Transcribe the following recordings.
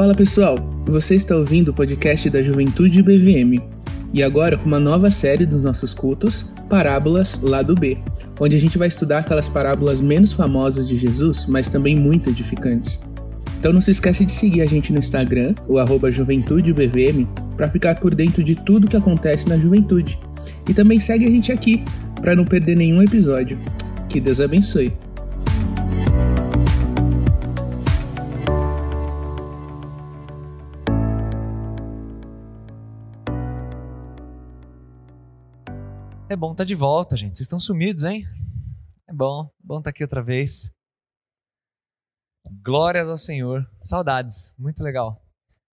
Fala pessoal, você está ouvindo o podcast da Juventude BVM e agora com uma nova série dos nossos cultos, Parábolas Lado B, onde a gente vai estudar aquelas parábolas menos famosas de Jesus, mas também muito edificantes. Então não se esquece de seguir a gente no Instagram, o arroba JuventudeBVM, para ficar por dentro de tudo que acontece na juventude. E também segue a gente aqui, para não perder nenhum episódio. Que Deus abençoe. É bom estar tá de volta, gente. Vocês estão sumidos, hein? É bom, bom estar tá aqui outra vez. Glórias ao Senhor. Saudades, muito legal.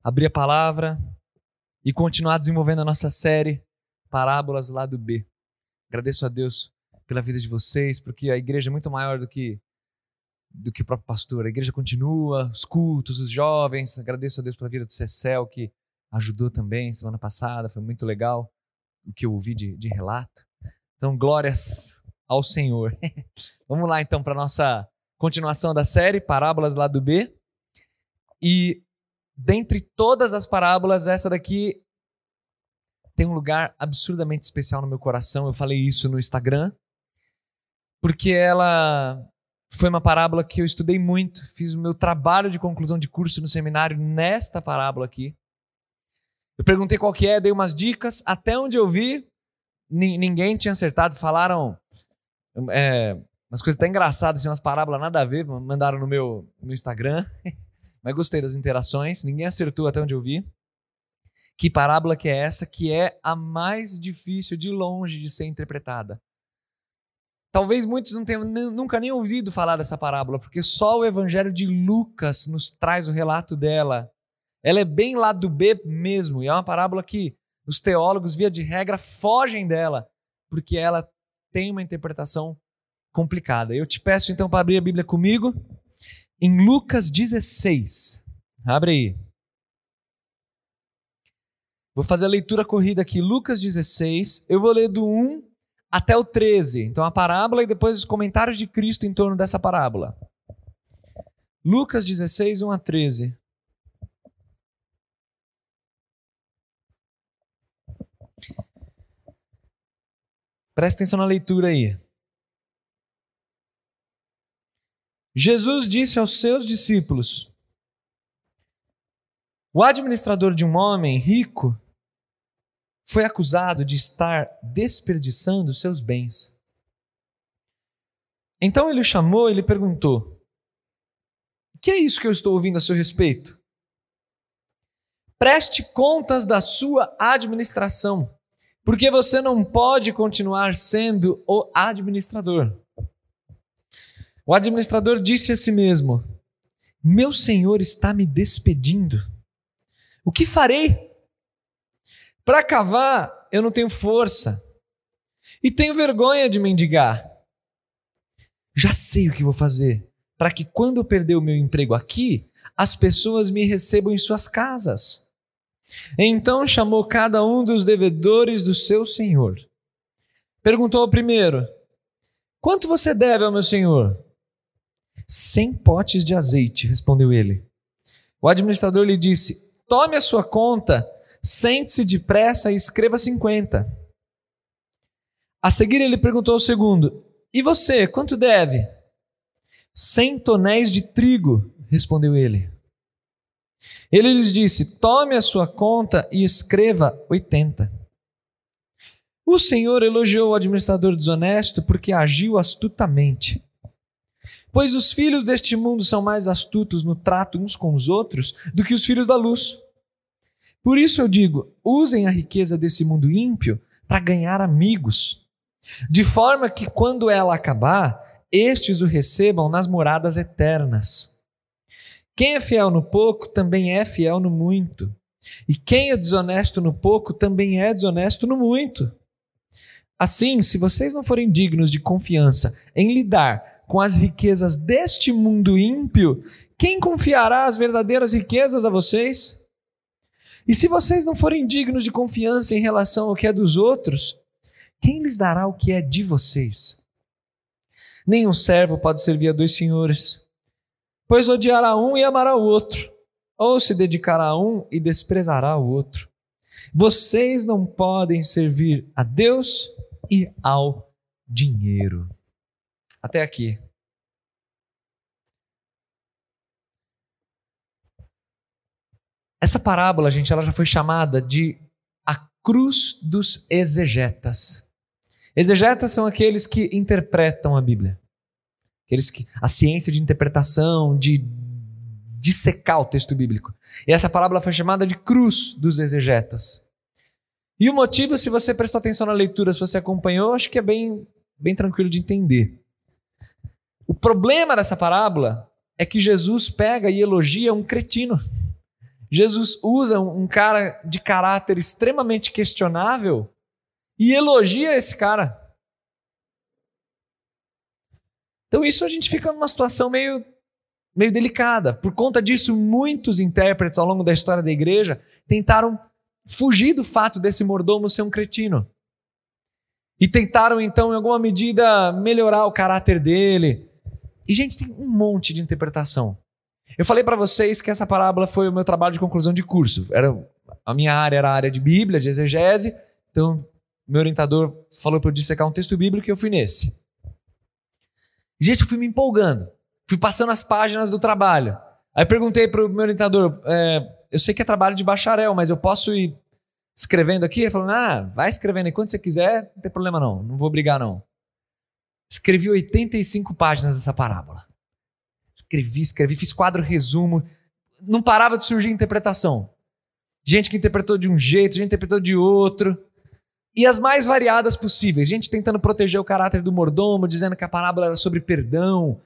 Abrir a palavra e continuar desenvolvendo a nossa série Parábolas lá do B. Agradeço a Deus pela vida de vocês, porque a igreja é muito maior do que do que o próprio pastor. A igreja continua, os cultos, os jovens. Agradeço a Deus pela vida do Cecel, que ajudou também semana passada, foi muito legal o que eu ouvi de, de relato. Então, glórias ao Senhor. Vamos lá então para nossa continuação da série Parábolas lá do B. E dentre todas as parábolas, essa daqui tem um lugar absurdamente especial no meu coração. Eu falei isso no Instagram, porque ela foi uma parábola que eu estudei muito, fiz o meu trabalho de conclusão de curso no seminário nesta parábola aqui. Eu perguntei qual que é, dei umas dicas, até onde eu vi, ninguém tinha acertado, falaram é, umas coisas até engraçadas, assim, umas parábolas nada a ver, mandaram no meu no Instagram, mas gostei das interações, ninguém acertou até onde eu vi. Que parábola que é essa que é a mais difícil de longe de ser interpretada? Talvez muitos não tenham nunca nem ouvido falar dessa parábola, porque só o Evangelho de Lucas nos traz o relato dela. Ela é bem lá do B mesmo, e é uma parábola que os teólogos, via de regra, fogem dela, porque ela tem uma interpretação complicada. Eu te peço então para abrir a Bíblia comigo em Lucas 16. Abre aí. Vou fazer a leitura corrida aqui, Lucas 16. Eu vou ler do 1 até o 13. Então a parábola e depois os comentários de Cristo em torno dessa parábola. Lucas 16, 1 a 13. Presta atenção na leitura aí. Jesus disse aos seus discípulos: O administrador de um homem rico foi acusado de estar desperdiçando seus bens. Então ele o chamou e lhe perguntou: O que é isso que eu estou ouvindo a seu respeito? Preste contas da sua administração porque você não pode continuar sendo o administrador. O administrador disse a si mesmo: Meu senhor está me despedindo. O que farei? Para cavar, eu não tenho força. E tenho vergonha de mendigar. Já sei o que vou fazer para que quando eu perder o meu emprego aqui, as pessoas me recebam em suas casas. Então chamou cada um dos devedores do seu senhor. Perguntou ao primeiro: Quanto você deve ao meu senhor? Cem potes de azeite, respondeu ele. O administrador lhe disse: Tome a sua conta, sente-se depressa e escreva cinquenta. A seguir ele perguntou ao segundo: E você, quanto deve? Cem tonéis de trigo, respondeu ele. Ele lhes disse: Tome a sua conta e escreva 80. O Senhor elogiou o administrador desonesto porque agiu astutamente. Pois os filhos deste mundo são mais astutos no trato uns com os outros do que os filhos da luz. Por isso eu digo: usem a riqueza desse mundo ímpio para ganhar amigos, de forma que quando ela acabar, estes o recebam nas moradas eternas. Quem é fiel no pouco também é fiel no muito. E quem é desonesto no pouco também é desonesto no muito. Assim, se vocês não forem dignos de confiança em lidar com as riquezas deste mundo ímpio, quem confiará as verdadeiras riquezas a vocês? E se vocês não forem dignos de confiança em relação ao que é dos outros, quem lhes dará o que é de vocês? Nenhum servo pode servir a dois senhores pois odiará um e amará o outro, ou se dedicará a um e desprezará o outro. Vocês não podem servir a Deus e ao dinheiro. Até aqui. Essa parábola, gente, ela já foi chamada de a cruz dos exegetas. Exegetas são aqueles que interpretam a Bíblia. Aqueles que a ciência de interpretação, de dissecar o texto bíblico. E essa parábola foi chamada de cruz dos exegetas. E o motivo, se você prestou atenção na leitura, se você acompanhou, acho que é bem, bem tranquilo de entender. O problema dessa parábola é que Jesus pega e elogia um cretino. Jesus usa um cara de caráter extremamente questionável e elogia esse cara. Então isso a gente fica numa situação meio meio delicada. Por conta disso, muitos intérpretes ao longo da história da igreja tentaram fugir do fato desse mordomo ser um cretino. E tentaram então, em alguma medida, melhorar o caráter dele. E gente, tem um monte de interpretação. Eu falei para vocês que essa parábola foi o meu trabalho de conclusão de curso. Era a minha área era a área de Bíblia, de exegese. Então, meu orientador falou para eu dissecar um texto bíblico e eu fui nesse. Gente, eu fui me empolgando. Fui passando as páginas do trabalho. Aí perguntei para o meu orientador: é, eu sei que é trabalho de bacharel, mas eu posso ir escrevendo aqui? Ele falou: ah, vai escrevendo enquanto você quiser, não tem problema não, não vou brigar não. Escrevi 85 páginas dessa parábola. Escrevi, escrevi, fiz quadro resumo. Não parava de surgir interpretação. Gente que interpretou de um jeito, gente que interpretou de outro e as mais variadas possíveis. Gente tentando proteger o caráter do mordomo, dizendo que a parábola era sobre perdão.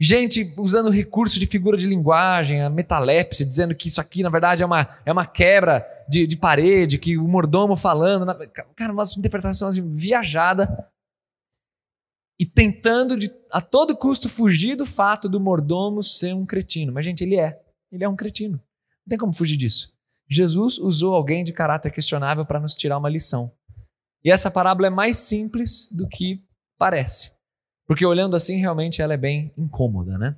Gente usando recurso de figura de linguagem, a metalepse, dizendo que isso aqui, na verdade, é uma, é uma quebra de, de parede, que o mordomo falando. Cara, uma interpretação assim, viajada. E tentando de, a todo custo fugir do fato do mordomo ser um cretino. Mas, gente, ele é. Ele é um cretino. Não tem como fugir disso. Jesus usou alguém de caráter questionável para nos tirar uma lição. E essa parábola é mais simples do que parece. Porque olhando assim, realmente ela é bem incômoda, né?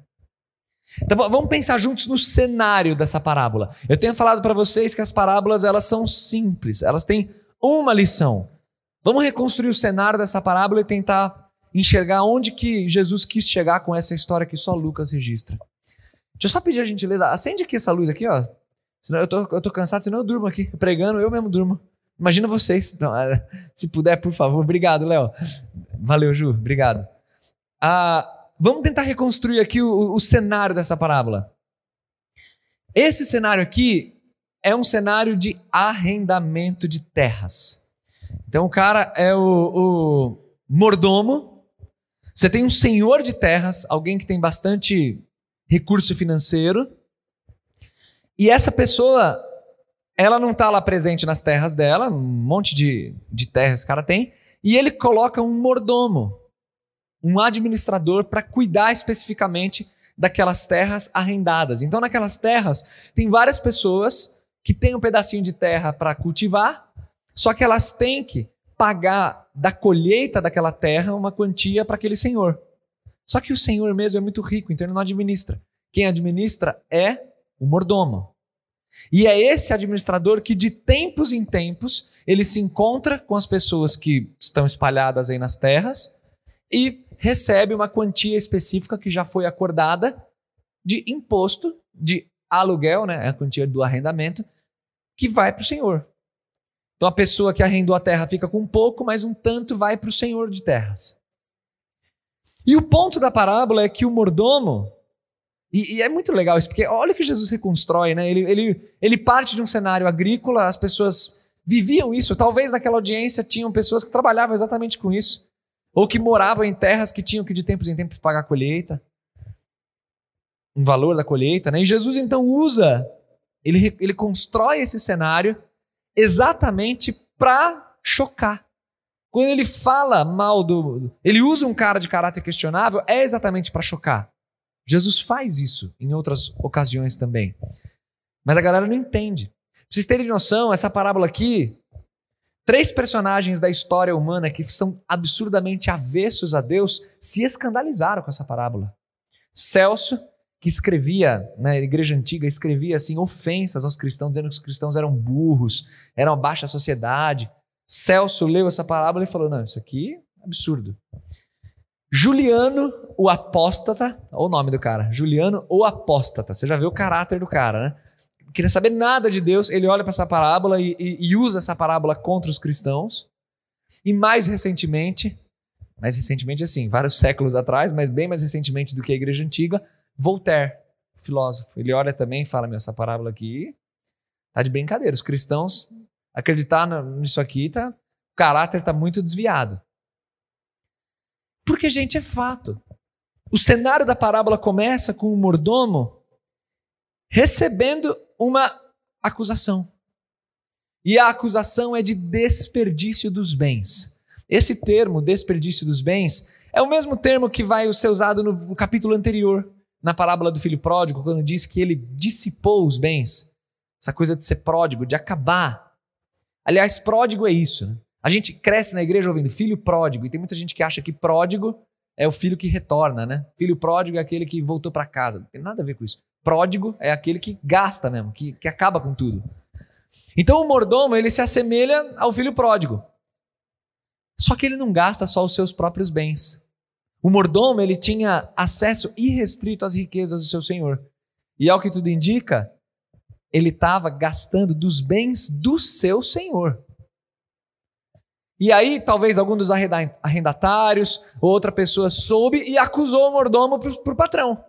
Então vamos pensar juntos no cenário dessa parábola. Eu tenho falado para vocês que as parábolas elas são simples, elas têm uma lição. Vamos reconstruir o cenário dessa parábola e tentar enxergar onde que Jesus quis chegar com essa história que só Lucas registra. Deixa eu só pedir a gentileza, acende aqui essa luz aqui, ó. Senão eu tô, eu tô cansado, senão eu durmo aqui. Pregando, eu mesmo durmo. Imagina vocês. Então, se puder, por favor. Obrigado, Léo. Valeu, Ju. Obrigado. Ah, vamos tentar reconstruir aqui o, o cenário dessa parábola. Esse cenário aqui é um cenário de arrendamento de terras. Então o cara é o, o mordomo. Você tem um senhor de terras, alguém que tem bastante recurso financeiro. E essa pessoa ela não está lá presente nas terras dela, um monte de, de terras esse cara tem, e ele coloca um mordomo, um administrador para cuidar especificamente daquelas terras arrendadas. Então, naquelas terras, tem várias pessoas que têm um pedacinho de terra para cultivar, só que elas têm que pagar da colheita daquela terra uma quantia para aquele senhor. Só que o senhor mesmo é muito rico, então ele não administra. Quem administra é o mordomo. E é esse administrador que, de tempos em tempos, ele se encontra com as pessoas que estão espalhadas aí nas terras e recebe uma quantia específica que já foi acordada de imposto, de aluguel, né? É a quantia do arrendamento, que vai para o senhor. Então a pessoa que arrendou a terra fica com pouco, mas um tanto vai para o senhor de terras. E o ponto da parábola é que o mordomo, e, e, é muito legal isso, porque olha que Jesus reconstrói, né? Ele, ele, ele parte de um cenário agrícola, as pessoas viviam isso. Talvez naquela audiência tinham pessoas que trabalhavam exatamente com isso. Ou que moravam em terras que tinham que de tempos em tempos pagar a colheita. Um valor da colheita, né? E Jesus então usa, ele, ele constrói esse cenário exatamente para chocar. Quando ele fala mal do. Ele usa um cara de caráter questionável, é exatamente para chocar. Jesus faz isso em outras ocasiões também. Mas a galera não entende. Pra vocês terem noção, essa parábola aqui, três personagens da história humana que são absurdamente avessos a Deus se escandalizaram com essa parábola. Celso, que escrevia, na né, igreja antiga, escrevia assim ofensas aos cristãos, dizendo que os cristãos eram burros, eram a baixa sociedade. Celso leu essa parábola e falou: não, isso aqui é absurdo. Juliano, o apóstata, olha o nome do cara, Juliano, o apóstata. Você já vê o caráter do cara, né? Queria saber nada de Deus, ele olha para essa parábola e, e, e usa essa parábola contra os cristãos. E mais recentemente, mais recentemente assim, vários séculos atrás, mas bem mais recentemente do que a igreja antiga, Voltaire, filósofo. Ele olha também e fala: Meu, essa parábola aqui tá de brincadeira. Os cristãos acreditar nisso aqui, tá, o caráter tá muito desviado. Porque, gente, é fato. O cenário da parábola começa com o mordomo recebendo uma acusação. E a acusação é de desperdício dos bens. Esse termo, desperdício dos bens, é o mesmo termo que vai ser usado no capítulo anterior, na parábola do filho pródigo, quando diz que ele dissipou os bens. Essa coisa de ser pródigo, de acabar. Aliás, pródigo é isso. Né? A gente cresce na igreja ouvindo filho pródigo, e tem muita gente que acha que pródigo é o filho que retorna, né? Filho pródigo é aquele que voltou para casa. Não tem nada a ver com isso. Pródigo é aquele que gasta mesmo, que, que acaba com tudo. Então o mordomo, ele se assemelha ao filho pródigo. Só que ele não gasta só os seus próprios bens. O mordomo, ele tinha acesso irrestrito às riquezas do seu senhor. E ao que tudo indica, ele estava gastando dos bens do seu senhor. E aí, talvez algum dos arrendatários ou outra pessoa soube e acusou o mordomo para o patrão.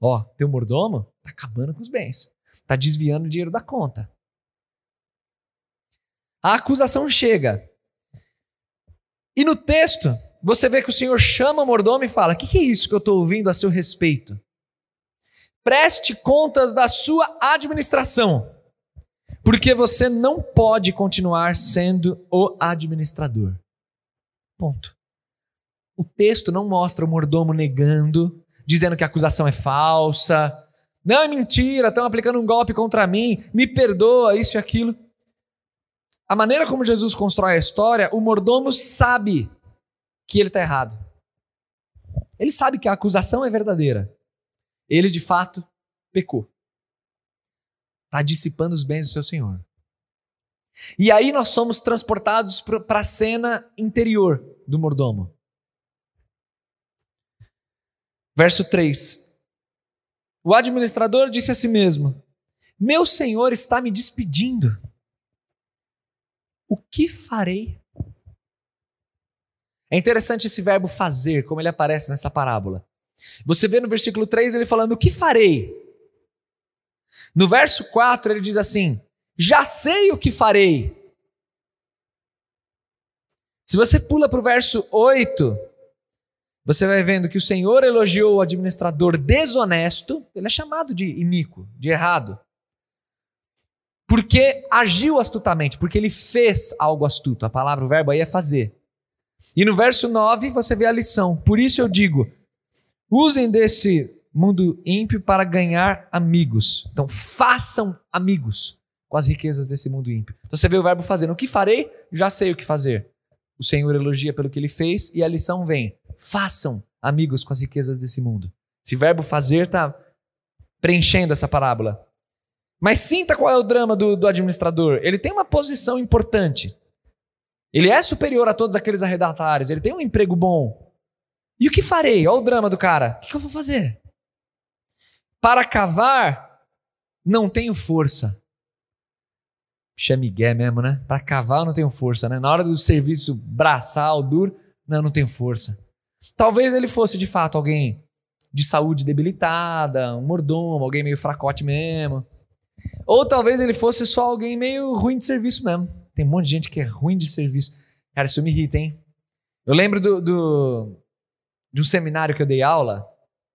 Ó, teu mordomo tá acabando com os bens, tá desviando o dinheiro da conta. A acusação chega. E no texto, você vê que o Senhor chama o mordomo e fala: O que, que é isso que eu estou ouvindo a seu respeito? Preste contas da sua administração, porque você não pode continuar sendo o administrador. Ponto. O texto não mostra o mordomo negando, dizendo que a acusação é falsa. Não, é mentira, estão aplicando um golpe contra mim, me perdoa, isso e aquilo. A maneira como Jesus constrói a história, o mordomo sabe que ele está errado. Ele sabe que a acusação é verdadeira. Ele de fato pecou. Está dissipando os bens do seu senhor. E aí nós somos transportados para a cena interior do mordomo. Verso 3. O administrador disse a si mesmo: Meu senhor está me despedindo. O que farei? É interessante esse verbo fazer, como ele aparece nessa parábola. Você vê no versículo 3 ele falando: O que farei? No verso 4 ele diz assim: Já sei o que farei. Se você pula para o verso 8, você vai vendo que o Senhor elogiou o administrador desonesto, ele é chamado de iníquo, de errado. Porque agiu astutamente, porque ele fez algo astuto. A palavra, o verbo aí é fazer. E no verso 9 você vê a lição. Por isso eu digo: usem desse mundo ímpio para ganhar amigos. Então façam amigos com as riquezas desse mundo ímpio. Então você vê o verbo fazer. O que farei? Já sei o que fazer. O Senhor elogia pelo que ele fez e a lição vem: façam amigos com as riquezas desse mundo. Esse verbo fazer está preenchendo essa parábola. Mas sinta qual é o drama do, do administrador. Ele tem uma posição importante. Ele é superior a todos aqueles arredatários, ele tem um emprego bom. E o que farei? Olha o drama do cara. O que eu vou fazer? Para cavar, não tenho força. Puxa, Miguel mesmo, né? Para cavar eu não tenho força, né? Na hora do serviço braçal, duro, não, não tenho força. Talvez ele fosse de fato alguém de saúde debilitada, um mordomo, alguém meio fracote mesmo. Ou talvez ele fosse só alguém meio ruim de serviço mesmo. Tem um monte de gente que é ruim de serviço. Cara, isso me irrita, hein? Eu lembro do, do, de um seminário que eu dei aula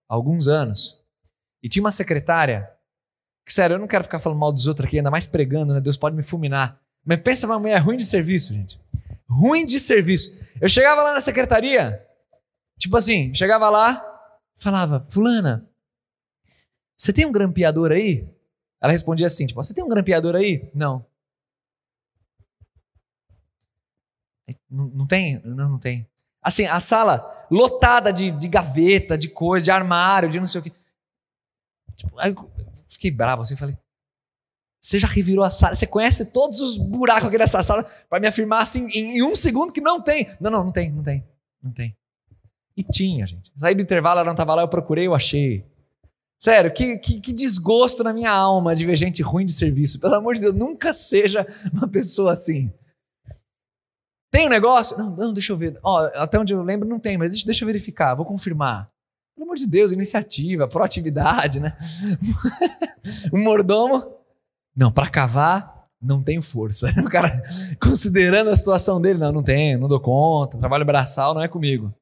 há alguns anos. E tinha uma secretária que, sério, eu não quero ficar falando mal dos outros aqui, ainda mais pregando, né? Deus pode me fulminar. Mas pensa numa mulher ruim de serviço, gente. Ruim de serviço. Eu chegava lá na secretaria, tipo assim, chegava lá, falava, Fulana, você tem um grampeador aí? Ela respondia assim, tipo, você tem um grampeador aí? Não. Não, não tem? Não, não tem. Assim, a sala lotada de, de gaveta, de coisa, de armário, de não sei o quê. Tipo, aí eu fiquei bravo assim, falei, você já revirou a sala, você conhece todos os buracos aqui nessa sala para me afirmar assim em, em, um segundo que não tem. Não, não, não tem, não tem, não tem. E tinha, gente. Saí do intervalo, ela não tava lá, eu procurei, eu achei. Sério, que, que, que, desgosto na minha alma de ver gente ruim de serviço. Pelo amor de Deus, nunca seja uma pessoa assim. Tem um negócio? Não, não, deixa eu ver. Ó, até onde eu lembro não tem, mas deixa, deixa eu verificar, vou confirmar. De Deus, iniciativa, proatividade, né? o mordomo. Não, para cavar, não tenho força. O cara, considerando a situação dele, não, não tenho, não dou conta, trabalho braçal não é comigo.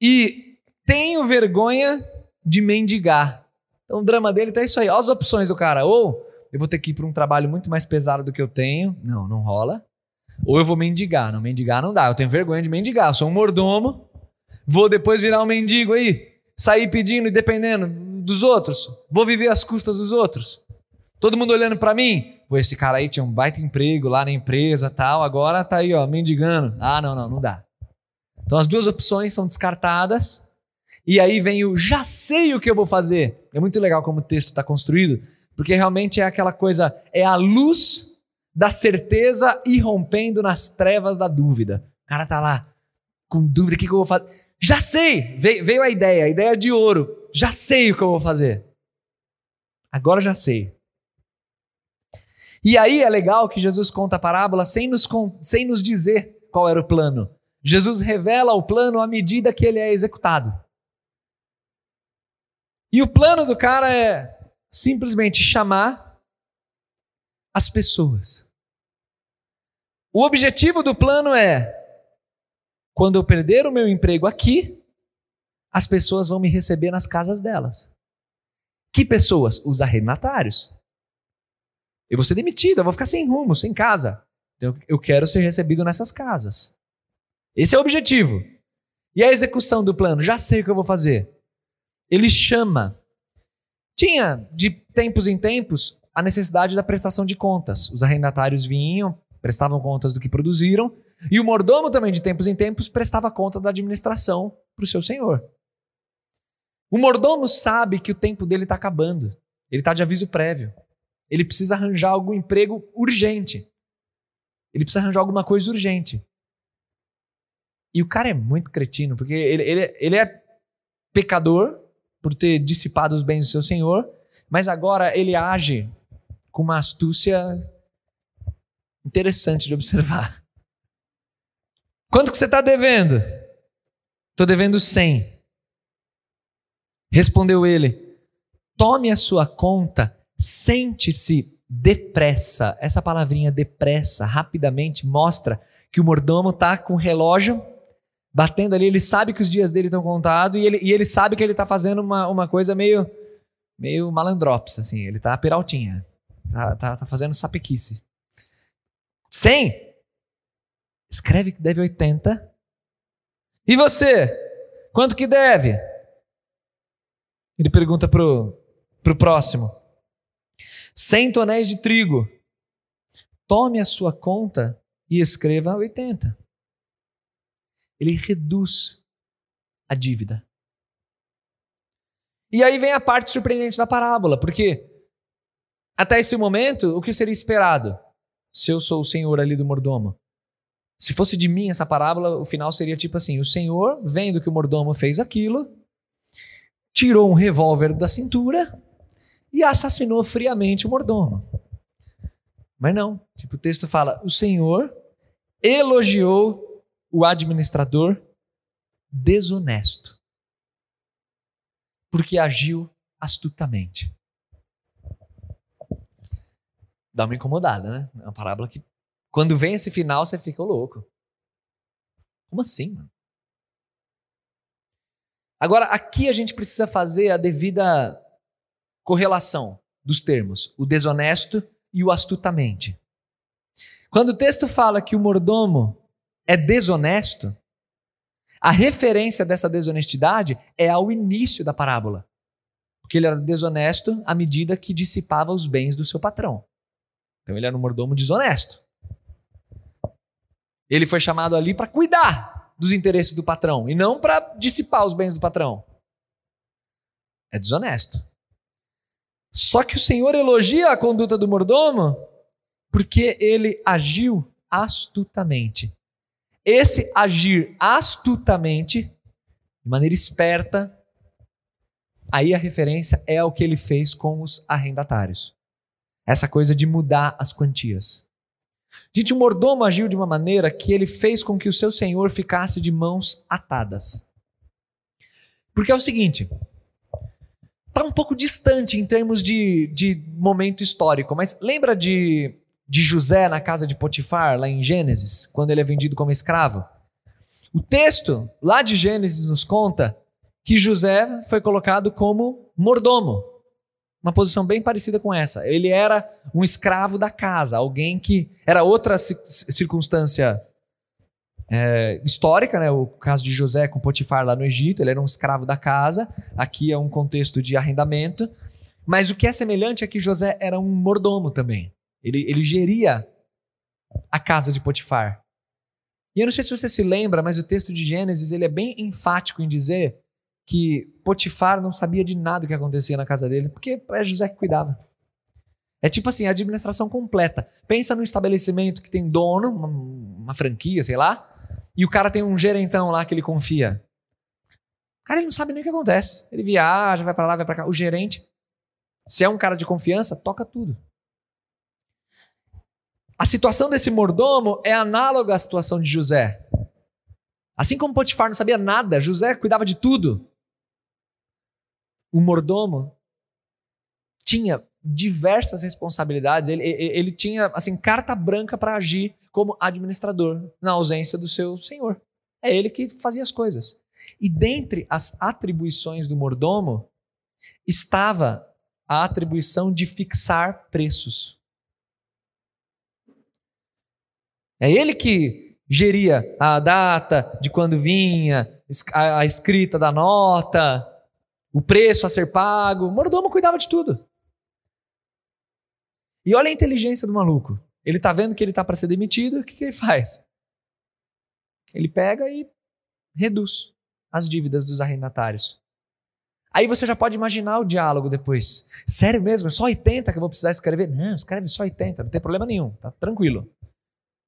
E tenho vergonha de mendigar. Então o drama dele tá isso aí. Olha as opções do cara. Ou eu vou ter que ir para um trabalho muito mais pesado do que eu tenho. Não, não rola. Ou eu vou mendigar. Não, mendigar não dá. Eu tenho vergonha de mendigar. Eu sou um mordomo. Vou depois virar um mendigo aí. Sair pedindo e dependendo dos outros. Vou viver às custas dos outros. Todo mundo olhando para mim. Pô, esse cara aí tinha um baita emprego lá na empresa tal. Agora tá aí, ó, mendigando. Ah, não, não, não dá. Então as duas opções são descartadas. E aí vem o já sei o que eu vou fazer. É muito legal como o texto está construído, porque realmente é aquela coisa, é a luz da certeza irrompendo nas trevas da dúvida. O cara tá lá com dúvida, o que, que eu vou fazer? Já sei! Veio, a ideia, a ideia de ouro. Já sei o que eu vou fazer. Agora já sei. E aí é legal que Jesus conta a parábola sem nos, sem nos dizer qual era o plano. Jesus revela o plano à medida que ele é executado. E o plano do cara é simplesmente chamar as pessoas. O objetivo do plano é: quando eu perder o meu emprego aqui, as pessoas vão me receber nas casas delas. Que pessoas? Os arrendatários. Eu vou ser demitido, eu vou ficar sem rumo, sem casa. Então, eu quero ser recebido nessas casas. Esse é o objetivo. E a execução do plano? Já sei o que eu vou fazer ele chama. Tinha, de tempos em tempos, a necessidade da prestação de contas. Os arrendatários vinham, prestavam contas do que produziram, e o mordomo também, de tempos em tempos, prestava conta da administração para o seu senhor. O mordomo sabe que o tempo dele está acabando. Ele está de aviso prévio. Ele precisa arranjar algum emprego urgente. Ele precisa arranjar alguma coisa urgente. E o cara é muito cretino, porque ele, ele, ele é pecador, por ter dissipado os bens do seu senhor, mas agora ele age com uma astúcia interessante de observar. Quanto que você está devendo? Estou devendo 100. Respondeu ele: Tome a sua conta, sente-se depressa. Essa palavrinha depressa, rapidamente, mostra que o mordomo está com o relógio batendo ali, ele sabe que os dias dele estão contados e ele, e ele sabe que ele está fazendo uma, uma coisa meio, meio malandrops, assim, ele está peraltinha, tá, tá, tá fazendo sapequice. 100? Escreve que deve 80. E você? Quanto que deve? Ele pergunta pro, pro próximo. 100 tonéis de trigo. Tome a sua conta e escreva 80 ele reduz a dívida. E aí vem a parte surpreendente da parábola, porque até esse momento, o que seria esperado? Se eu sou o senhor ali do mordomo. Se fosse de mim essa parábola, o final seria tipo assim: o senhor, vendo que o mordomo fez aquilo, tirou um revólver da cintura e assassinou friamente o mordomo. Mas não, tipo, o texto fala: o senhor elogiou o administrador desonesto, porque agiu astutamente. Dá uma incomodada, né? É uma parábola que, quando vem esse final, você fica louco. Como assim, mano? Agora, aqui a gente precisa fazer a devida correlação dos termos, o desonesto e o astutamente. Quando o texto fala que o mordomo é desonesto, a referência dessa desonestidade é ao início da parábola. Porque ele era desonesto à medida que dissipava os bens do seu patrão. Então ele era um mordomo desonesto. Ele foi chamado ali para cuidar dos interesses do patrão e não para dissipar os bens do patrão. É desonesto. Só que o Senhor elogia a conduta do mordomo porque ele agiu astutamente. Esse agir astutamente, de maneira esperta, aí a referência é ao que ele fez com os arrendatários. Essa coisa de mudar as quantias. Gente, o mordomo agiu de uma maneira que ele fez com que o seu senhor ficasse de mãos atadas. Porque é o seguinte, está um pouco distante em termos de, de momento histórico, mas lembra de, de José na casa de Potifar, lá em Gênesis, quando ele é vendido como escravo? O texto lá de Gênesis nos conta que José foi colocado como mordomo. Uma posição bem parecida com essa. Ele era um escravo da casa, alguém que era outra circunstância é, histórica, né? O caso de José com Potifar lá no Egito, ele era um escravo da casa. Aqui é um contexto de arrendamento. Mas o que é semelhante é que José era um mordomo também. Ele, ele geria a casa de Potifar. E eu não sei se você se lembra, mas o texto de Gênesis ele é bem enfático em dizer que Potifar não sabia de nada que acontecia na casa dele, porque é José que cuidava. É tipo assim, a administração completa. Pensa num estabelecimento que tem dono, uma, uma, franquia, sei lá, e o cara tem um gerentão lá que ele confia. Cara, ele não sabe nem o que acontece. Ele viaja, vai para lá, vai para cá. O gerente, se é um cara de confiança, toca tudo. A situação desse mordomo é análoga à situação de José. Assim como Potifar não sabia nada, José cuidava de tudo o mordomo tinha diversas responsabilidades. Ele, ele, tinha assim carta branca para agir como administrador na ausência do seu senhor. É ele que fazia as coisas. E dentre as atribuições do mordomo estava a atribuição de fixar preços. É ele que geria a data de quando vinha, a escrita da nota, o preço a ser pago. O mordomo cuidava de tudo. E olha a inteligência do maluco. Ele tá vendo que ele tá para ser demitido, o que, que ele faz? Ele pega e reduz as dívidas dos arrendatários. Aí você já pode imaginar o diálogo depois. Sério mesmo? É só 80 que eu vou precisar escrever? Não, escreve só 80, não tem problema nenhum, tá tranquilo.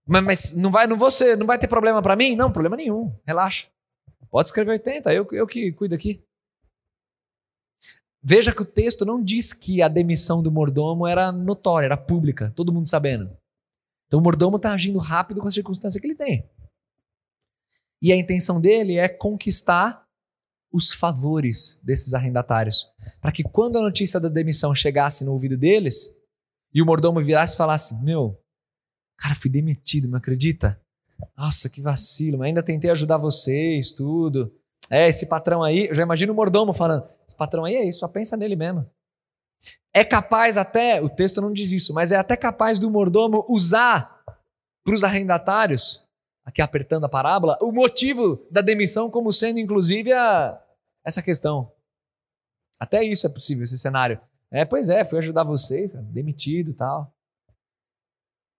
Mas, mas não vai, não ser, não vai ter problema para mim? Não, problema nenhum. Relaxa. Pode escrever 80, eu, eu que cuido aqui. Veja que o texto não diz que a demissão do mordomo era notória, era pública, todo mundo sabendo. Então o mordomo está agindo rápido com a circunstância que ele tem. E a intenção dele é conquistar os favores desses arrendatários. Para que quando a notícia da demissão chegasse no ouvido deles, e o mordomo virasse e falasse: Meu, cara, fui demitido, não acredita? Nossa, que vacilo, mas ainda tentei ajudar vocês, tudo. É, esse patrão aí, eu já imagino o mordomo falando: esse patrão aí é isso, só pensa nele mesmo. É capaz até, o texto não diz isso, mas é até capaz do mordomo usar para os arrendatários, aqui apertando a parábola, o motivo da demissão como sendo inclusive a, essa questão. Até isso é possível, esse cenário. É, pois é, fui ajudar vocês, demitido tal.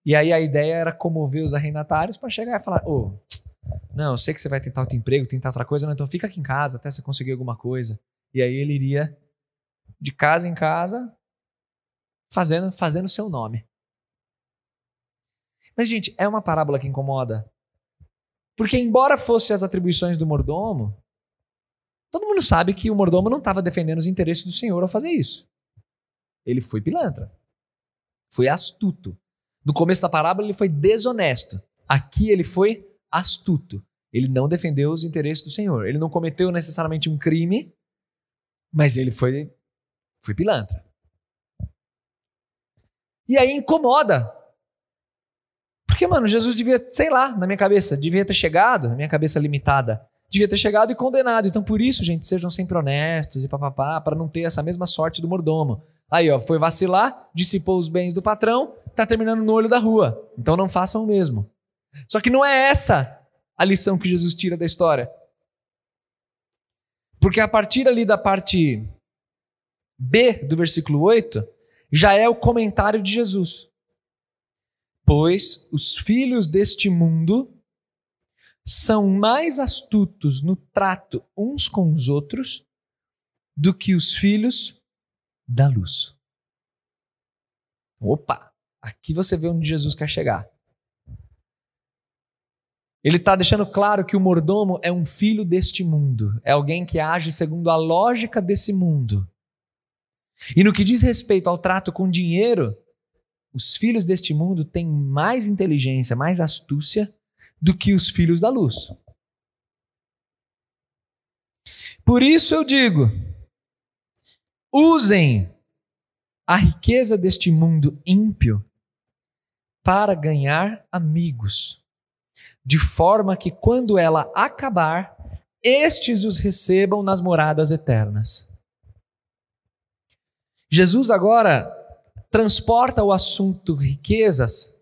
E aí a ideia era comover os arrendatários para chegar e falar: ô, oh, não, eu sei que você vai tentar outro emprego, tentar outra coisa, não, então fica aqui em casa até você conseguir alguma coisa. E aí ele iria de casa em casa fazendo fazendo seu nome. Mas gente, é uma parábola que incomoda. Porque embora fosse as atribuições do mordomo, todo mundo sabe que o mordomo não estava defendendo os interesses do Senhor ao fazer isso. Ele foi pilantra. Foi astuto. No começo da parábola ele foi desonesto. Aqui ele foi astuto. Ele não defendeu os interesses do Senhor. Ele não cometeu necessariamente um crime, mas ele foi, foi pilantra. E aí incomoda. Porque, mano, Jesus devia, sei lá, na minha cabeça, devia ter chegado, na minha cabeça limitada, devia ter chegado e condenado. Então, por isso, gente, sejam sempre honestos e papapá, para não ter essa mesma sorte do mordomo. Aí, ó, foi vacilar, dissipou os bens do patrão, tá terminando no olho da rua. Então não façam o mesmo. Só que não é essa a lição que Jesus tira da história. Porque a partir ali da parte B do versículo 8, já é o comentário de Jesus. Pois os filhos deste mundo são mais astutos no trato uns com os outros do que os filhos da luz. Opa, aqui você vê onde Jesus quer chegar. Ele está deixando claro que o mordomo é um filho deste mundo, é alguém que age segundo a lógica desse mundo. E no que diz respeito ao trato com dinheiro, os filhos deste mundo têm mais inteligência, mais astúcia do que os filhos da luz. Por isso eu digo: usem a riqueza deste mundo ímpio para ganhar amigos de forma que quando ela acabar, estes os recebam nas moradas eternas. Jesus agora transporta o assunto riquezas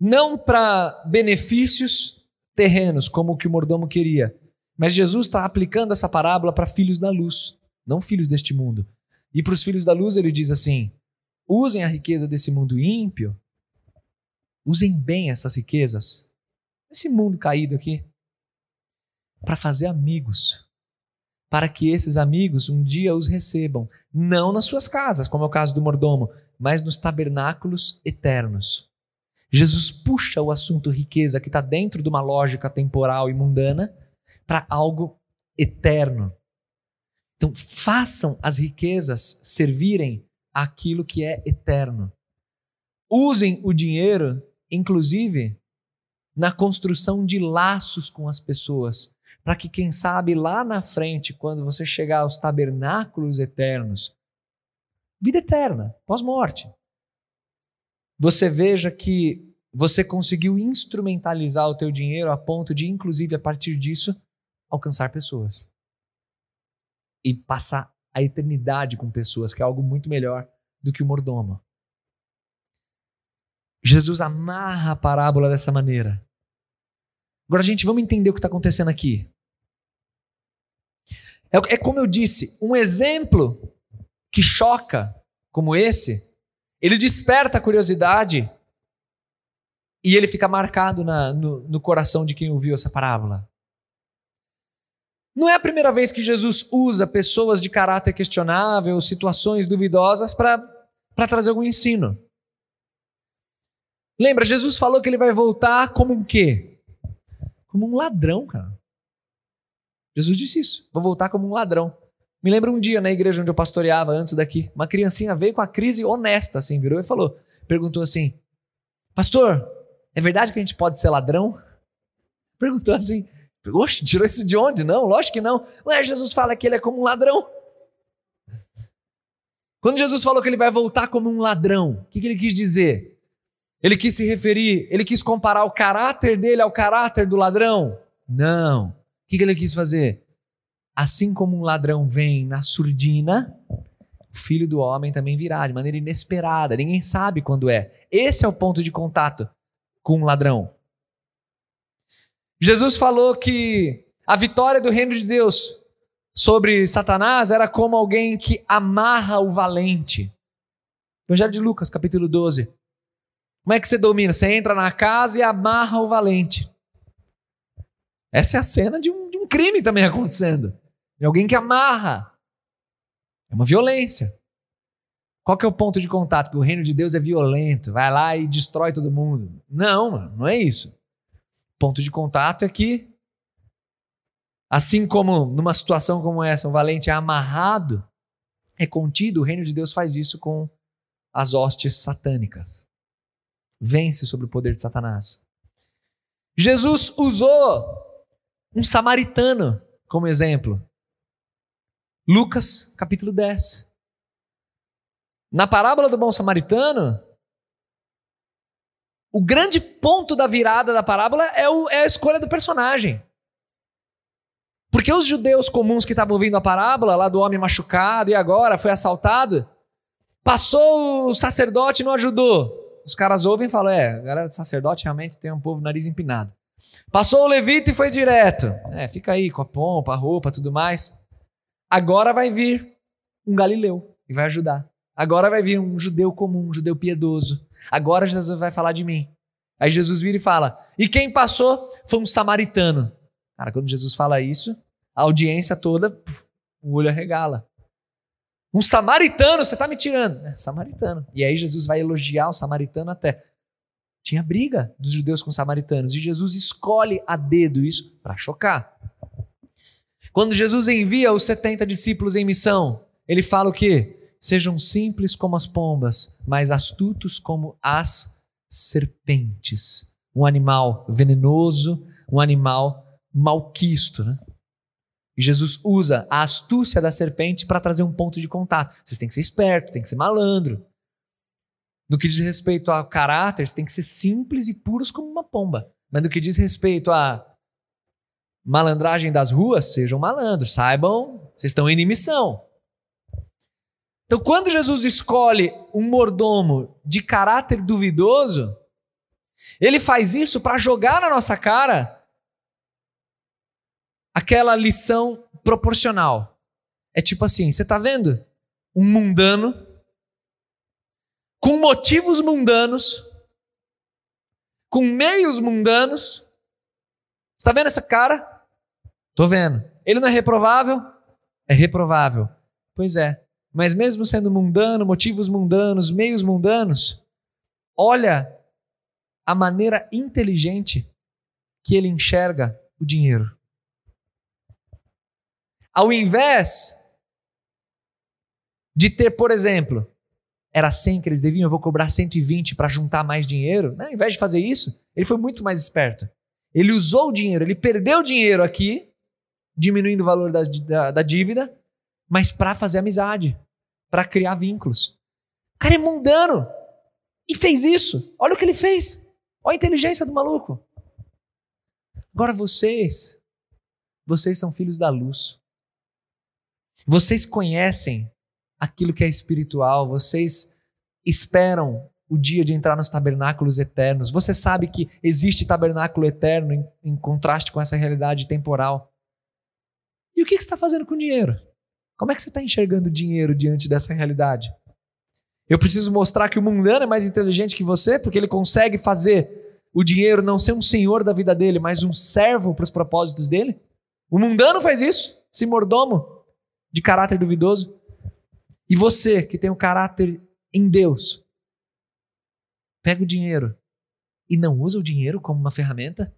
não para benefícios terrenos, como o que o mordomo queria, mas Jesus está aplicando essa parábola para filhos da luz, não filhos deste mundo. E para os filhos da luz ele diz assim: usem a riqueza desse mundo ímpio, usem bem essas riquezas esse mundo caído aqui, para fazer amigos, para que esses amigos um dia os recebam, não nas suas casas, como é o caso do mordomo, mas nos tabernáculos eternos. Jesus puxa o assunto riqueza, que está dentro de uma lógica temporal e mundana, para algo eterno. Então, façam as riquezas servirem aquilo que é eterno. Usem o dinheiro, inclusive, na construção de laços com as pessoas, para que, quem sabe, lá na frente, quando você chegar aos tabernáculos eternos, vida eterna, pós-morte, você veja que você conseguiu instrumentalizar o teu dinheiro a ponto de, inclusive, a partir disso, alcançar pessoas. E passar a eternidade com pessoas, que é algo muito melhor do que o mordomo. Jesus amarra a parábola dessa maneira. Agora, gente, vamos entender o que está acontecendo aqui. É, é como eu disse, um exemplo que choca, como esse, ele desperta a curiosidade e ele fica marcado na, no, no coração de quem ouviu essa parábola. Não é a primeira vez que Jesus usa pessoas de caráter questionável, situações duvidosas, para trazer algum ensino. Lembra, Jesus falou que ele vai voltar como um quê? Como um ladrão, cara. Jesus disse isso. Vou voltar como um ladrão. Me lembro um dia na igreja onde eu pastoreava antes daqui, uma criancinha veio com a crise honesta, assim, virou e falou, perguntou assim: Pastor, é verdade que a gente pode ser ladrão? Perguntou assim. Oxe, tirou isso de onde? Não, lógico que não. Ué, Jesus fala que ele é como um ladrão. Quando Jesus falou que ele vai voltar como um ladrão, o que, que ele quis dizer? Ele quis se referir, ele quis comparar o caráter dele ao caráter do ladrão? Não. O que ele quis fazer? Assim como um ladrão vem na surdina, o filho do homem também virá de maneira inesperada, ninguém sabe quando é. Esse é o ponto de contato com um ladrão. Jesus falou que a vitória do reino de Deus sobre Satanás era como alguém que amarra o valente. Evangelho de Lucas, capítulo 12. Como é que você domina? Você entra na casa e amarra o valente. Essa é a cena de um, de um crime também acontecendo. De alguém que amarra. É uma violência. Qual que é o ponto de contato? Que o reino de Deus é violento, vai lá e destrói todo mundo. Não, mano, não é isso. O ponto de contato é que, assim como numa situação como essa, um valente é amarrado, é contido, o reino de Deus faz isso com as hostes satânicas vence sobre o poder de Satanás. Jesus usou um samaritano como exemplo. Lucas, capítulo 10. Na parábola do bom samaritano, o grande ponto da virada da parábola é, o, é a escolha do personagem. Porque os judeus comuns que estavam ouvindo a parábola, lá do homem machucado e agora foi assaltado, passou o sacerdote e não ajudou. Os caras ouvem e falam: é, a galera de sacerdote realmente tem um povo nariz empinado. Passou o levita e foi direto. É, fica aí com a pompa, a roupa, tudo mais. Agora vai vir um galileu e vai ajudar. Agora vai vir um judeu comum, um judeu piedoso. Agora Jesus vai falar de mim. Aí Jesus vira e fala: E quem passou foi um samaritano. Cara, quando Jesus fala isso, a audiência toda, o olho arregala. Um samaritano, você está me tirando. É, samaritano. E aí Jesus vai elogiar o samaritano até. Tinha briga dos judeus com os samaritanos. E Jesus escolhe a dedo isso para chocar. Quando Jesus envia os 70 discípulos em missão, ele fala o quê? Sejam simples como as pombas, mas astutos como as serpentes. Um animal venenoso, um animal malquisto, né? E Jesus usa a astúcia da serpente para trazer um ponto de contato. Vocês têm que ser esperto, tem que ser malandro. No que diz respeito ao caráter, vocês têm que ser simples e puros como uma pomba. Mas no que diz respeito à malandragem das ruas, sejam malandros, saibam, vocês estão em missão. Então, quando Jesus escolhe um mordomo de caráter duvidoso, ele faz isso para jogar na nossa cara aquela lição proporcional. É tipo assim, você está vendo? Um mundano com motivos mundanos, com meios mundanos. Está vendo essa cara? Tô vendo. Ele não é reprovável? É reprovável. Pois é. Mas mesmo sendo mundano, motivos mundanos, meios mundanos, olha a maneira inteligente que ele enxerga o dinheiro. Ao invés de ter, por exemplo, era 100 que eles deviam, eu vou cobrar 120 para juntar mais dinheiro. Né? Ao invés de fazer isso, ele foi muito mais esperto. Ele usou o dinheiro, ele perdeu o dinheiro aqui, diminuindo o valor da, da, da dívida, mas para fazer amizade, para criar vínculos. O cara é mundano e fez isso. Olha o que ele fez. Olha a inteligência do maluco. Agora vocês, vocês são filhos da luz. Vocês conhecem aquilo que é espiritual, vocês esperam o dia de entrar nos tabernáculos eternos. Você sabe que existe tabernáculo eterno em, em contraste com essa realidade temporal. E o que, que você está fazendo com o dinheiro? Como é que você está enxergando o dinheiro diante dessa realidade? Eu preciso mostrar que o mundano é mais inteligente que você, porque ele consegue fazer o dinheiro não ser um senhor da vida dele, mas um servo para os propósitos dele? O mundano faz isso, se mordomo de caráter duvidoso. E você que tem o um caráter em Deus, pega o dinheiro e não usa o dinheiro como uma ferramenta?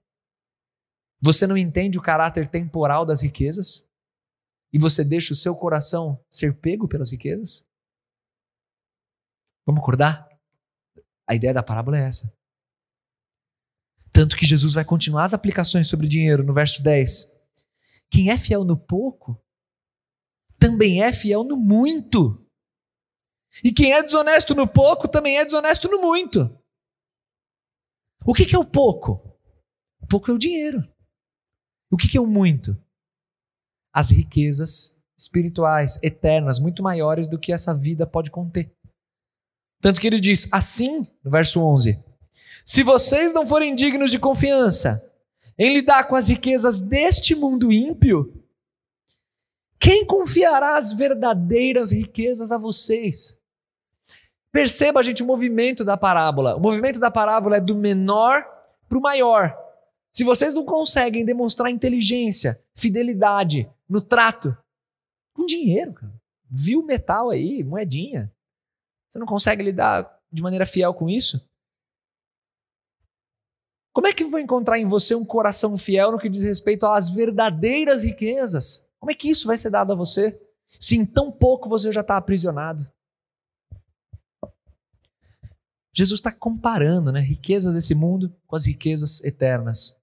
Você não entende o caráter temporal das riquezas? E você deixa o seu coração ser pego pelas riquezas? Vamos acordar? A ideia da parábola é essa. Tanto que Jesus vai continuar as aplicações sobre dinheiro no verso 10. Quem é fiel no pouco também é fiel no muito. E quem é desonesto no pouco também é desonesto no muito. O que, que é o pouco? O pouco é o dinheiro. O que, que é o muito? As riquezas espirituais, eternas, muito maiores do que essa vida pode conter. Tanto que ele diz assim, no verso 11: Se vocês não forem dignos de confiança em lidar com as riquezas deste mundo ímpio, quem confiará as verdadeiras riquezas a vocês? Perceba, gente, o movimento da parábola. O movimento da parábola é do menor para o maior. Se vocês não conseguem demonstrar inteligência, fidelidade no trato, com dinheiro, cara. Viu metal aí, moedinha. Você não consegue lidar de maneira fiel com isso? Como é que vou encontrar em você um coração fiel no que diz respeito às verdadeiras riquezas? Como é que isso vai ser dado a você? Se em tão pouco você já está aprisionado. Jesus está comparando né, riquezas desse mundo com as riquezas eternas.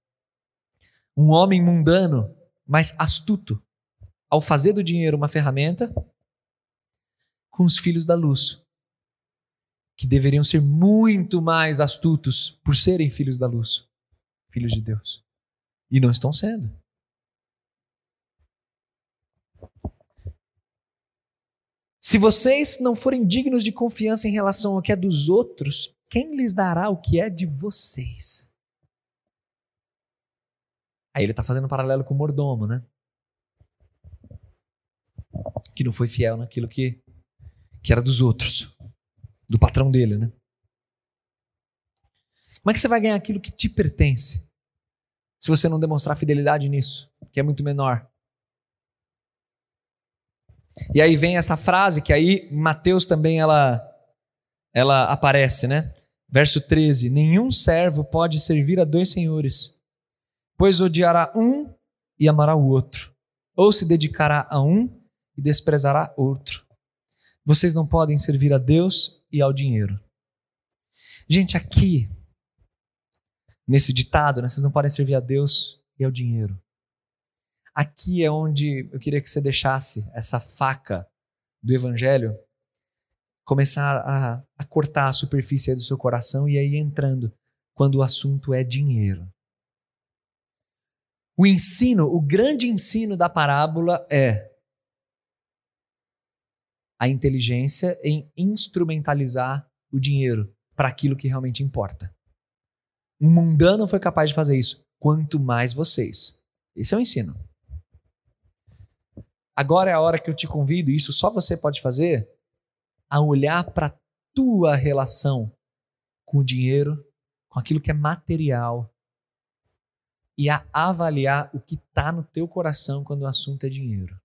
Um homem mundano, mas astuto, ao fazer do dinheiro uma ferramenta, com os filhos da luz, que deveriam ser muito mais astutos por serem filhos da luz, filhos de Deus. E não estão sendo. Se vocês não forem dignos de confiança em relação ao que é dos outros, quem lhes dará o que é de vocês? Aí ele está fazendo um paralelo com o mordomo, né? Que não foi fiel naquilo que, que era dos outros, do patrão dele, né? Como é que você vai ganhar aquilo que te pertence? Se você não demonstrar fidelidade nisso, que é muito menor. E aí vem essa frase que aí Mateus também ela ela aparece, né? Verso 13: Nenhum servo pode servir a dois senhores, pois odiará um e amará o outro, ou se dedicará a um e desprezará outro. Vocês não podem servir a Deus e ao dinheiro. Gente, aqui, nesse ditado, né, vocês não podem servir a Deus e ao dinheiro. Aqui é onde eu queria que você deixasse essa faca do evangelho começar a, a cortar a superfície do seu coração e aí entrando quando o assunto é dinheiro. O ensino, o grande ensino da parábola é a inteligência em instrumentalizar o dinheiro para aquilo que realmente importa. Um mundano foi capaz de fazer isso, quanto mais vocês. Esse é o ensino. Agora é a hora que eu te convido, e isso só você pode fazer, a olhar para tua relação com o dinheiro, com aquilo que é material, e a avaliar o que está no teu coração quando o assunto é dinheiro.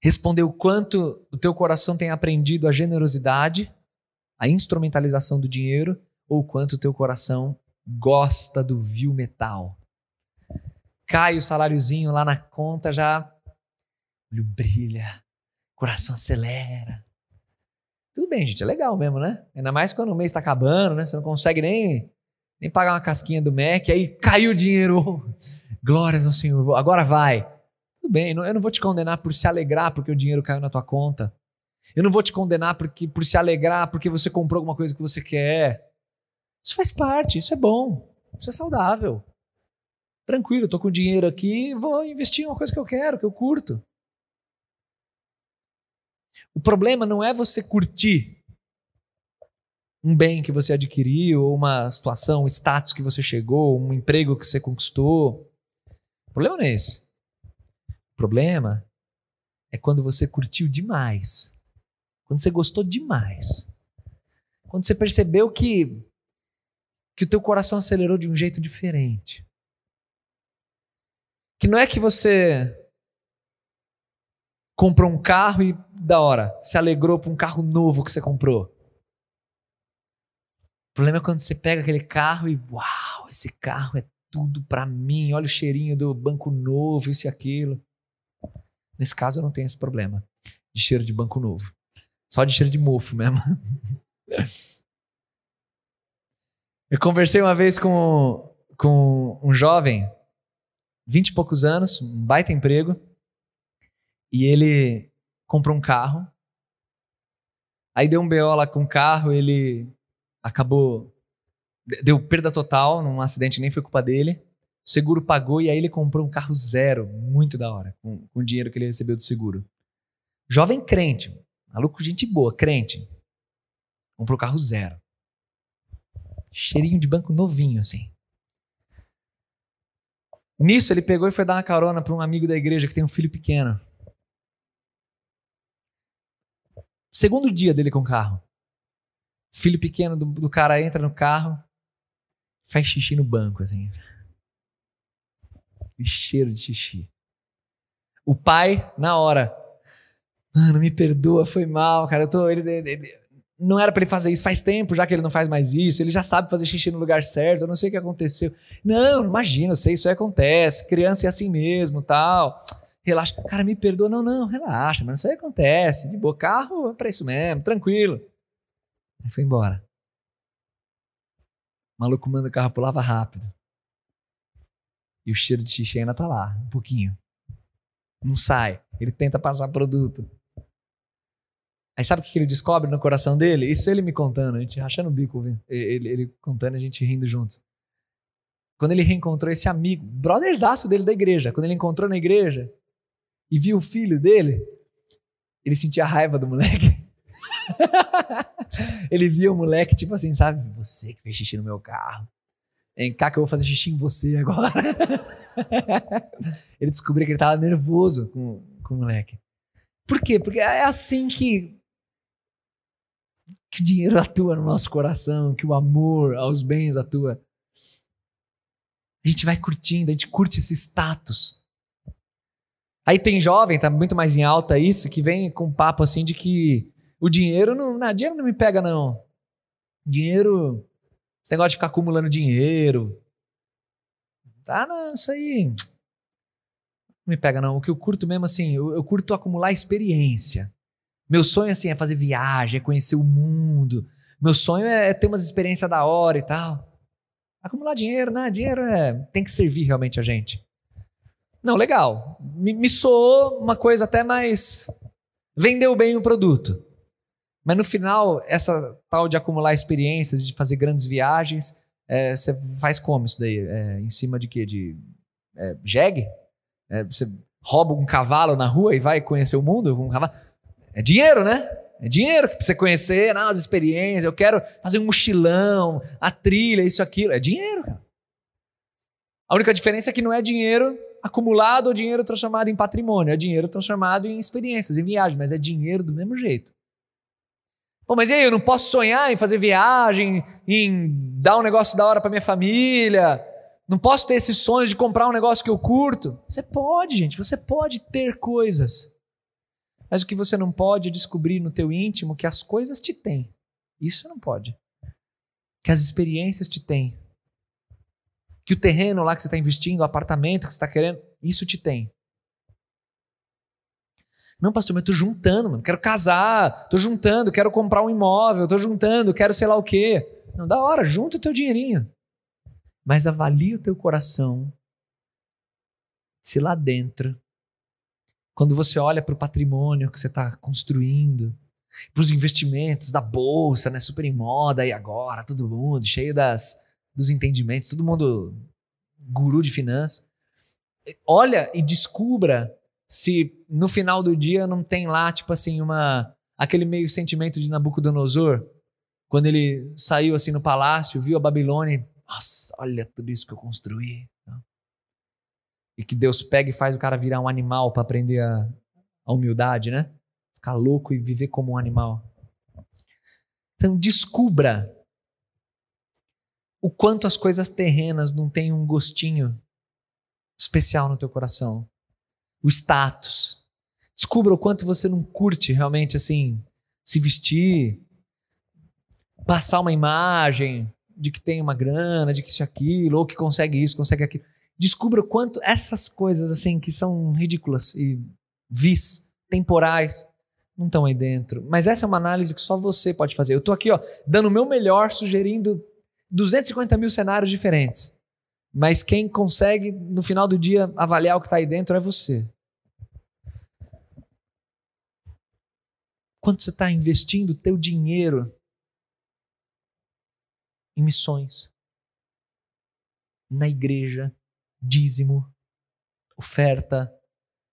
Responder o quanto o teu coração tem aprendido a generosidade, a instrumentalização do dinheiro, ou quanto o teu coração gosta do vil metal cai o saláriozinho lá na conta, já o olho brilha, coração acelera. Tudo bem, gente, é legal mesmo, né? Ainda mais quando o mês está acabando, né? Você não consegue nem, nem pagar uma casquinha do Mac, aí caiu o dinheiro. Glórias ao Senhor, agora vai. Tudo bem, eu não vou te condenar por se alegrar porque o dinheiro caiu na tua conta. Eu não vou te condenar porque, por se alegrar porque você comprou alguma coisa que você quer. Isso faz parte, isso é bom, isso é saudável. Tranquilo, estou com dinheiro aqui, vou investir em uma coisa que eu quero, que eu curto. O problema não é você curtir um bem que você adquiriu, ou uma situação, um status que você chegou, um emprego que você conquistou. O problema não é esse. O problema é quando você curtiu demais. Quando você gostou demais. Quando você percebeu que que o teu coração acelerou de um jeito diferente. Que não é que você comprou um carro e da hora, se alegrou por um carro novo que você comprou. O problema é quando você pega aquele carro e uau, esse carro é tudo para mim, olha o cheirinho do banco novo, isso e aquilo. Nesse caso eu não tenho esse problema de cheiro de banco novo. Só de cheiro de mofo mesmo. eu conversei uma vez com, com um jovem vinte e poucos anos, um baita emprego, e ele comprou um carro. Aí deu um BO lá com o carro, ele acabou. Deu perda total num acidente, nem foi culpa dele. O seguro pagou e aí ele comprou um carro zero, muito da hora, com, com o dinheiro que ele recebeu do seguro. Jovem crente, maluco, gente boa, crente. Comprou carro zero. Cheirinho de banco novinho, assim. Nisso, ele pegou e foi dar uma carona para um amigo da igreja que tem um filho pequeno. Segundo dia dele com o carro. Filho pequeno do, do cara entra no carro, faz xixi no banco, assim. Cheiro de xixi. O pai, na hora. Mano, me perdoa, foi mal, cara. Eu tô. Ele, ele, não era para ele fazer isso faz tempo, já que ele não faz mais isso, ele já sabe fazer xixi no lugar certo, eu não sei o que aconteceu. Não, imagina, eu sei, isso aí acontece, criança é assim mesmo, tal. Relaxa. Cara, me perdoa. Não, não, relaxa, mas isso aí acontece. De boa, carro é pra isso mesmo, tranquilo. Aí foi embora. O maluco manda o carro pro lava rápido. E o cheiro de xixi ainda tá lá, um pouquinho. Não sai. Ele tenta passar produto. Aí sabe o que ele descobre no coração dele? Isso ele me contando, a gente rachando o bico, ele, ele contando, a gente rindo juntos. Quando ele reencontrou esse amigo, brotherzaço dele da igreja, quando ele encontrou na igreja e viu o filho dele, ele sentia raiva do moleque. ele via o moleque, tipo assim, sabe? Você que fez xixi no meu carro. Vem cá que eu vou fazer xixi em você agora. ele descobriu que ele tava nervoso com, com o moleque. Por quê? Porque é assim que que o dinheiro atua no nosso coração, que o amor aos bens atua. A gente vai curtindo, a gente curte esse status. Aí tem jovem, tá muito mais em alta isso, que vem com um papo assim de que o dinheiro não, não, dinheiro não me pega não. Dinheiro, esse negócio de ficar acumulando dinheiro. Tá, não, isso aí não me pega não. O que eu curto mesmo assim, eu, eu curto acumular experiência. Meu sonho assim é fazer viagem, é conhecer o mundo. Meu sonho é ter umas experiências da hora e tal. Acumular dinheiro, né? Dinheiro é, tem que servir realmente a gente. Não, legal. Me, me soou uma coisa até mais. Vendeu bem o produto. Mas no final, essa tal de acumular experiências, de fazer grandes viagens, é, você faz como isso daí? É, em cima de quê? De é, jegue? É, você rouba um cavalo na rua e vai conhecer o mundo com um cavalo? É dinheiro, né? É dinheiro que você conhecer, não, as experiências, eu quero fazer um mochilão, a trilha, isso, aquilo. É dinheiro, cara. A única diferença é que não é dinheiro acumulado ou dinheiro transformado em patrimônio. É dinheiro transformado em experiências, em viagem, mas é dinheiro do mesmo jeito. Pô, mas e aí, eu não posso sonhar em fazer viagem, em dar um negócio da hora para minha família? Não posso ter esse sonho de comprar um negócio que eu curto? Você pode, gente, você pode ter coisas. Mas o que você não pode é descobrir no teu íntimo que as coisas te têm. Isso não pode. Que as experiências te têm que o terreno lá que você está investindo, o apartamento que você está querendo, isso te tem. Não, pastor, mas eu tô juntando, mano. Quero casar, tô juntando, quero comprar um imóvel, tô juntando, quero sei lá o quê. Não, da hora, junta o teu dinheirinho. Mas avalie o teu coração. Se lá dentro, quando você olha para o patrimônio que você está construindo, para os investimentos da bolsa, né, super em moda e agora, todo mundo cheio das dos entendimentos, todo mundo guru de finanças. Olha e descubra se no final do dia não tem lá, tipo assim, uma aquele meio sentimento de Nabucodonosor, quando ele saiu assim no palácio, viu a Babilônia, nossa, olha tudo isso que eu construí. E que Deus pega e faz o cara virar um animal para aprender a, a humildade, né? Ficar louco e viver como um animal. Então descubra o quanto as coisas terrenas não têm um gostinho especial no teu coração. O status. Descubra o quanto você não curte realmente assim se vestir, passar uma imagem de que tem uma grana, de que isso e aquilo, ou que consegue isso, consegue aquilo. Descubra o quanto essas coisas assim que são ridículas e vis, temporais, não estão aí dentro. Mas essa é uma análise que só você pode fazer. Eu estou aqui, ó, dando o meu melhor, sugerindo 250 mil cenários diferentes. Mas quem consegue, no final do dia, avaliar o que está aí dentro é você. Quanto você está investindo o teu dinheiro em missões, na igreja, dízimo, oferta?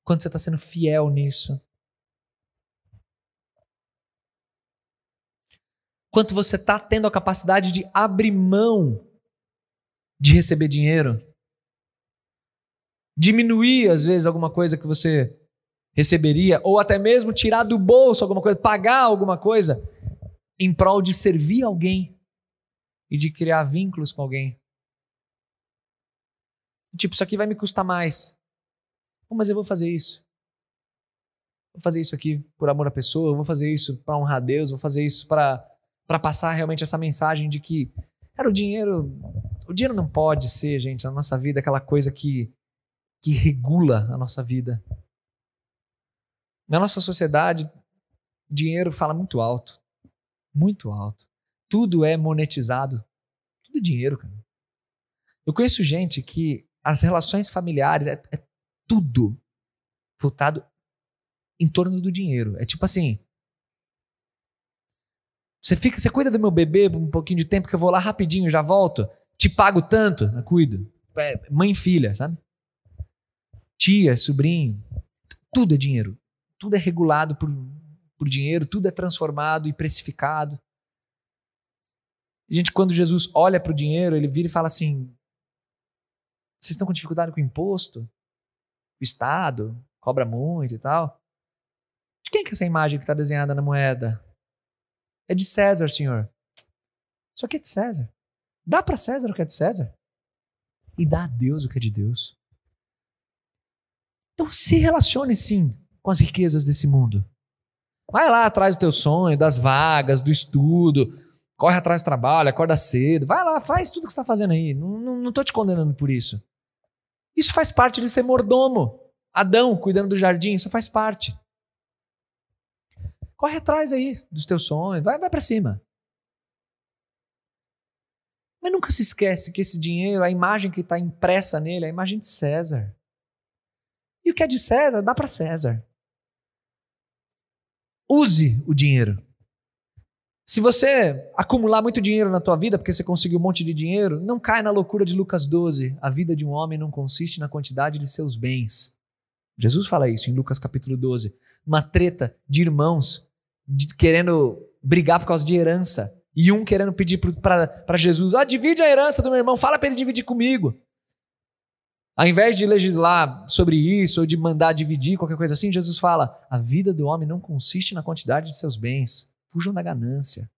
Quanto você está sendo fiel nisso? quanto você está tendo a capacidade de abrir mão de receber dinheiro. Diminuir, às vezes, alguma coisa que você receberia, ou até mesmo tirar do bolso alguma coisa, pagar alguma coisa, em prol de servir alguém e de criar vínculos com alguém. Tipo, isso aqui vai me custar mais. mas eu vou fazer isso. Vou fazer isso aqui por amor à pessoa, vou fazer isso para honrar a Deus, vou fazer isso para passar realmente essa mensagem de que, cara, o dinheiro, o dinheiro não pode ser, gente, na nossa vida aquela coisa que que regula a nossa vida. Na nossa sociedade, dinheiro fala muito alto, muito alto. Tudo é monetizado. Tudo é dinheiro, cara. Eu conheço gente que as relações familiares é, é tudo voltado em torno do dinheiro. É tipo assim, você fica, você cuida do meu bebê um pouquinho de tempo que eu vou lá rapidinho, já volto. Te pago tanto, eu cuido. É, mãe e filha, sabe? Tia, sobrinho, tudo é dinheiro. Tudo é regulado por, por dinheiro, tudo é transformado e precificado. Gente, quando Jesus olha para o dinheiro, ele vira e fala assim: vocês estão com dificuldade com o imposto? O Estado cobra muito e tal. De quem que é essa imagem que está desenhada na moeda? É de César, senhor. Isso aqui é de César. Dá para César o que é de César. E dá a Deus o que é de Deus. Então se relacione sim com as riquezas desse mundo. Vai lá atrás do teu sonho, das vagas, do estudo, corre atrás do trabalho, acorda cedo, vai lá, faz tudo que você está fazendo aí. Não, não, te condenando por isso. Isso faz parte de ser mordomo. Adão cuidando do jardim, isso faz parte. Corre atrás aí dos teus sonhos, vai, vai para cima. Mas nunca se esquece que esse dinheiro, a imagem que está impressa nele, é a imagem de César. E o que é de César, dá para César. Use o dinheiro. Se você acumular muito dinheiro na tua vida porque você conseguiu um monte de dinheiro, não cai na loucura de Lucas 12. A vida de um homem não consiste na quantidade de seus bens. Jesus fala isso em Lucas capítulo 12. Uma treta de irmãos de, querendo brigar por causa de herança. E um querendo pedir para Jesus: ah, divide a herança do meu irmão, fala para ele dividir comigo. Ao invés de legislar sobre isso ou de mandar dividir, qualquer coisa assim, Jesus fala: a vida do homem não consiste na quantidade de seus bens. Fujam da ganância.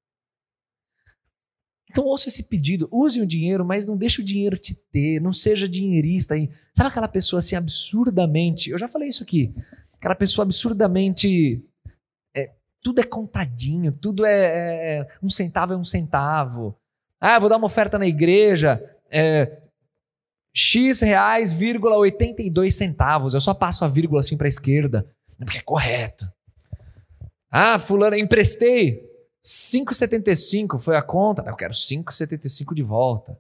Então ouça esse pedido, use o dinheiro, mas não deixe o dinheiro te ter, não seja dinheirista. Sabe aquela pessoa assim absurdamente, eu já falei isso aqui, aquela pessoa absurdamente tudo é contadinho, tudo é, é, é, um centavo é um centavo. Ah, vou dar uma oferta na igreja, é, x reais, vírgula 82 centavos. Eu só passo a vírgula assim para a esquerda, porque é correto. Ah, fulano, emprestei 5,75 foi a conta. Eu quero 5,75 de volta.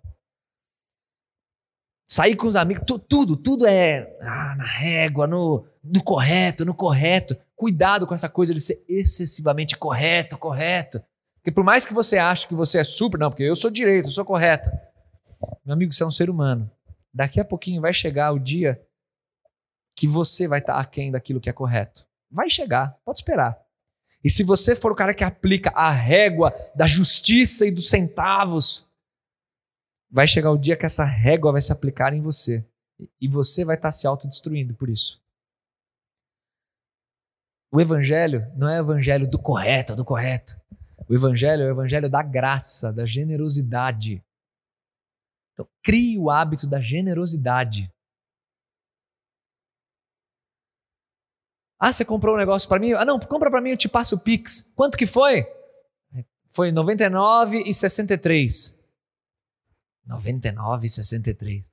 Sair com os amigos, tu, tudo, tudo é ah, na régua, no, no correto, no correto. Cuidado com essa coisa de ser excessivamente correto, correto. Porque por mais que você ache que você é super, não, porque eu sou direito, eu sou correto. Meu amigo, você é um ser humano. Daqui a pouquinho vai chegar o dia que você vai estar aquém daquilo que é correto. Vai chegar, pode esperar. E se você for o cara que aplica a régua da justiça e dos centavos, vai chegar o dia que essa régua vai se aplicar em você. E você vai estar se autodestruindo por isso. O evangelho não é o evangelho do correto, do correto. O evangelho é o evangelho da graça, da generosidade. Então, crie o hábito da generosidade. Ah, você comprou um negócio para mim? Ah, não, compra para mim, eu te passo o Pix. Quanto que foi? Foi 99,63. 99,63.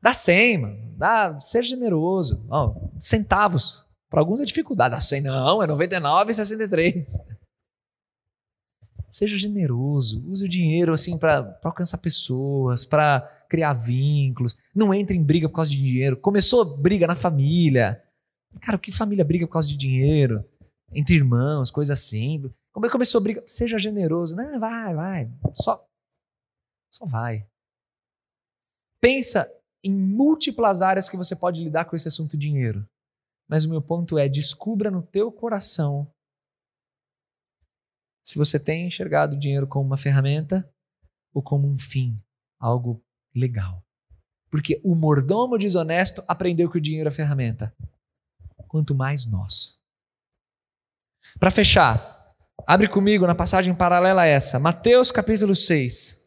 Dá 100, mano. Dá, seja generoso. Oh, centavos. Para alguns é dificuldade. Dá 100, não, é 99,63. Seja generoso. Use o dinheiro assim para alcançar pessoas, para criar vínculos. Não entre em briga por causa de dinheiro. Começou briga na família. Cara, que família briga por causa de dinheiro? Entre irmãos, coisa assim. Como é que começou a briga? Seja generoso. Não, vai, vai. Só, só vai. Pensa em múltiplas áreas que você pode lidar com esse assunto dinheiro. Mas o meu ponto é: descubra no teu coração se você tem enxergado o dinheiro como uma ferramenta ou como um fim, algo legal. Porque o mordomo desonesto aprendeu que o dinheiro é ferramenta. Quanto mais nós. Para fechar, abre comigo na passagem paralela a essa, Mateus capítulo 6.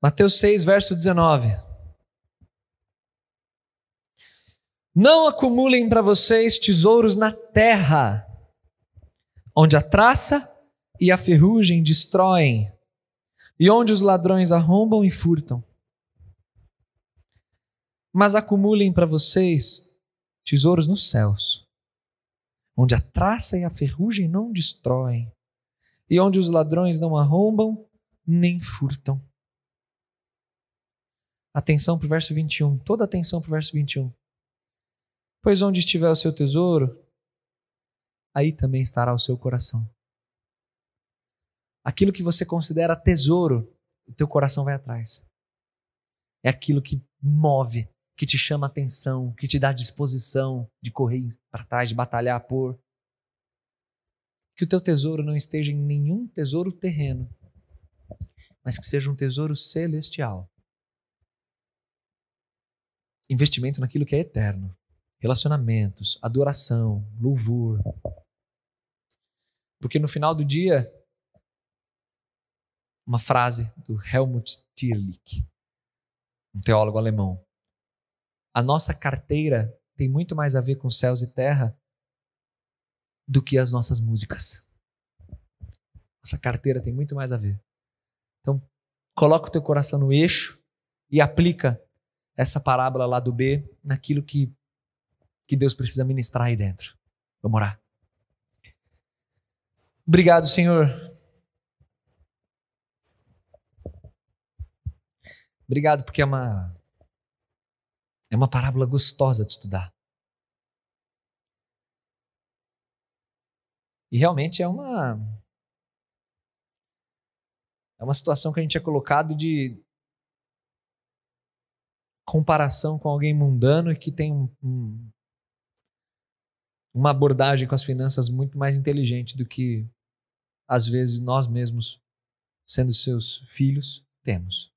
Mateus 6, verso 19. Não acumulem para vocês tesouros na terra, onde a traça e a ferrugem destroem, e onde os ladrões arrombam e furtam. Mas acumulem para vocês tesouros nos céus, onde a traça e a ferrugem não destroem, e onde os ladrões não arrombam nem furtam. Atenção para o verso 21. Toda atenção para o verso 21. Pois onde estiver o seu tesouro, aí também estará o seu coração. Aquilo que você considera tesouro, o teu coração vai atrás. É aquilo que move, que te chama atenção, que te dá disposição de correr para trás, de batalhar por. Que o teu tesouro não esteja em nenhum tesouro terreno, mas que seja um tesouro celestial investimento naquilo que é eterno. Relacionamentos, adoração, louvor, Porque no final do dia, uma frase do Helmut Tierlich, um teólogo alemão. A nossa carteira tem muito mais a ver com céus e terra do que as nossas músicas. Nossa carteira tem muito mais a ver. Então, coloca o teu coração no eixo e aplica essa parábola lá do B naquilo que, que Deus precisa ministrar aí dentro. Vamos orar. Obrigado, Senhor. Obrigado porque é uma é uma parábola gostosa de estudar. E realmente é uma é uma situação que a gente é colocado de comparação com alguém mundano e que tem um, um, uma abordagem com as finanças muito mais inteligente do que, às vezes, nós mesmos, sendo seus filhos, temos.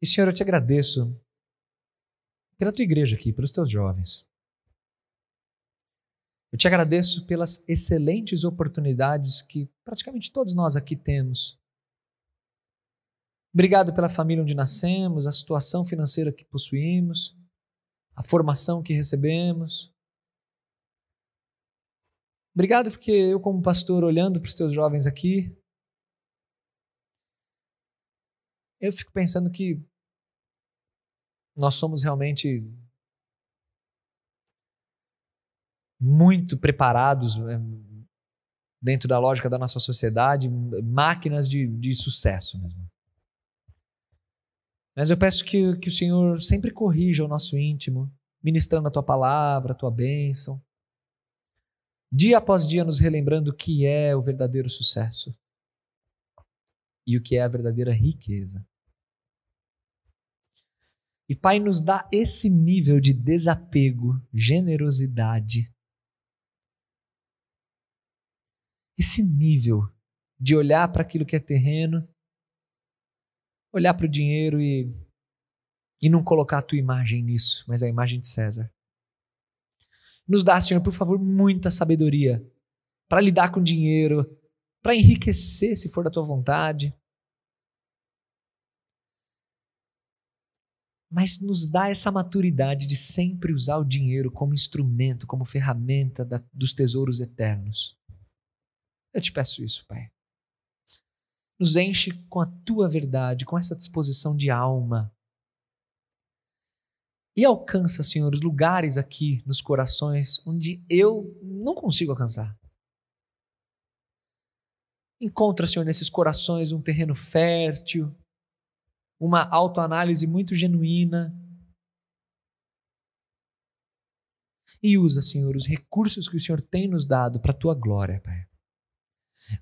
E, Senhor, eu te agradeço pela tua igreja aqui, pelos teus jovens. Eu te agradeço pelas excelentes oportunidades que praticamente todos nós aqui temos. Obrigado pela família onde nascemos, a situação financeira que possuímos, a formação que recebemos. Obrigado porque eu, como pastor, olhando para os teus jovens aqui, eu fico pensando que nós somos realmente muito preparados é, dentro da lógica da nossa sociedade, máquinas de, de sucesso mesmo. Mas eu peço que, que o Senhor sempre corrija o nosso íntimo, ministrando a tua palavra, a tua bênção. Dia após dia, nos relembrando o que é o verdadeiro sucesso e o que é a verdadeira riqueza. E Pai, nos dá esse nível de desapego, generosidade, esse nível de olhar para aquilo que é terreno, olhar para o dinheiro e, e não colocar a tua imagem nisso, mas a imagem de César. Nos dá, Senhor, por favor, muita sabedoria para lidar com dinheiro, para enriquecer se for da tua vontade. Mas nos dá essa maturidade de sempre usar o dinheiro como instrumento, como ferramenta da, dos tesouros eternos. Eu te peço isso, Pai. Nos enche com a tua verdade, com essa disposição de alma. E alcança, Senhor, os lugares aqui nos corações onde eu não consigo alcançar. Encontra, Senhor, nesses corações um terreno fértil, uma autoanálise muito genuína. E usa, Senhor, os recursos que o Senhor tem nos dado para a tua glória, Pai.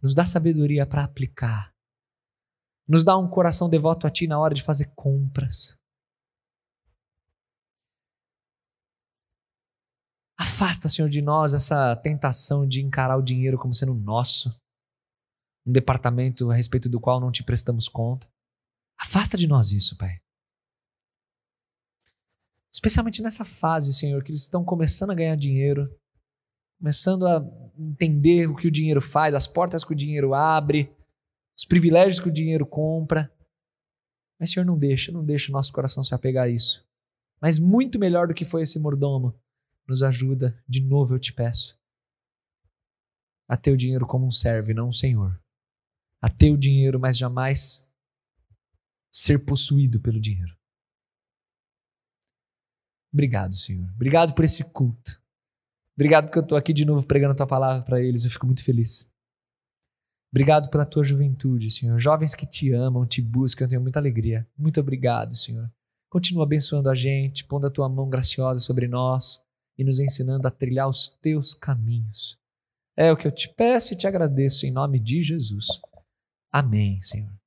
Nos dá sabedoria para aplicar. Nos dá um coração devoto a Ti na hora de fazer compras. Afasta, Senhor, de nós essa tentação de encarar o dinheiro como sendo nosso, um departamento a respeito do qual não te prestamos conta. Afasta de nós isso, Pai. Especialmente nessa fase, Senhor, que eles estão começando a ganhar dinheiro, começando a entender o que o dinheiro faz, as portas que o dinheiro abre, os privilégios que o dinheiro compra. Mas, Senhor, não deixa, não deixa o nosso coração se apegar a isso. Mas muito melhor do que foi esse mordomo, nos ajuda, de novo eu te peço, a ter o dinheiro como um servo e não um senhor. A ter o dinheiro, mas jamais ser possuído pelo dinheiro. Obrigado, Senhor. Obrigado por esse culto. Obrigado porque eu estou aqui de novo pregando a tua palavra para eles. Eu fico muito feliz. Obrigado pela tua juventude, Senhor. Jovens que te amam, te buscam, eu tenho muita alegria. Muito obrigado, Senhor. Continua abençoando a gente, pondo a tua mão graciosa sobre nós e nos ensinando a trilhar os teus caminhos. É o que eu te peço e te agradeço em nome de Jesus. Amém, Senhor.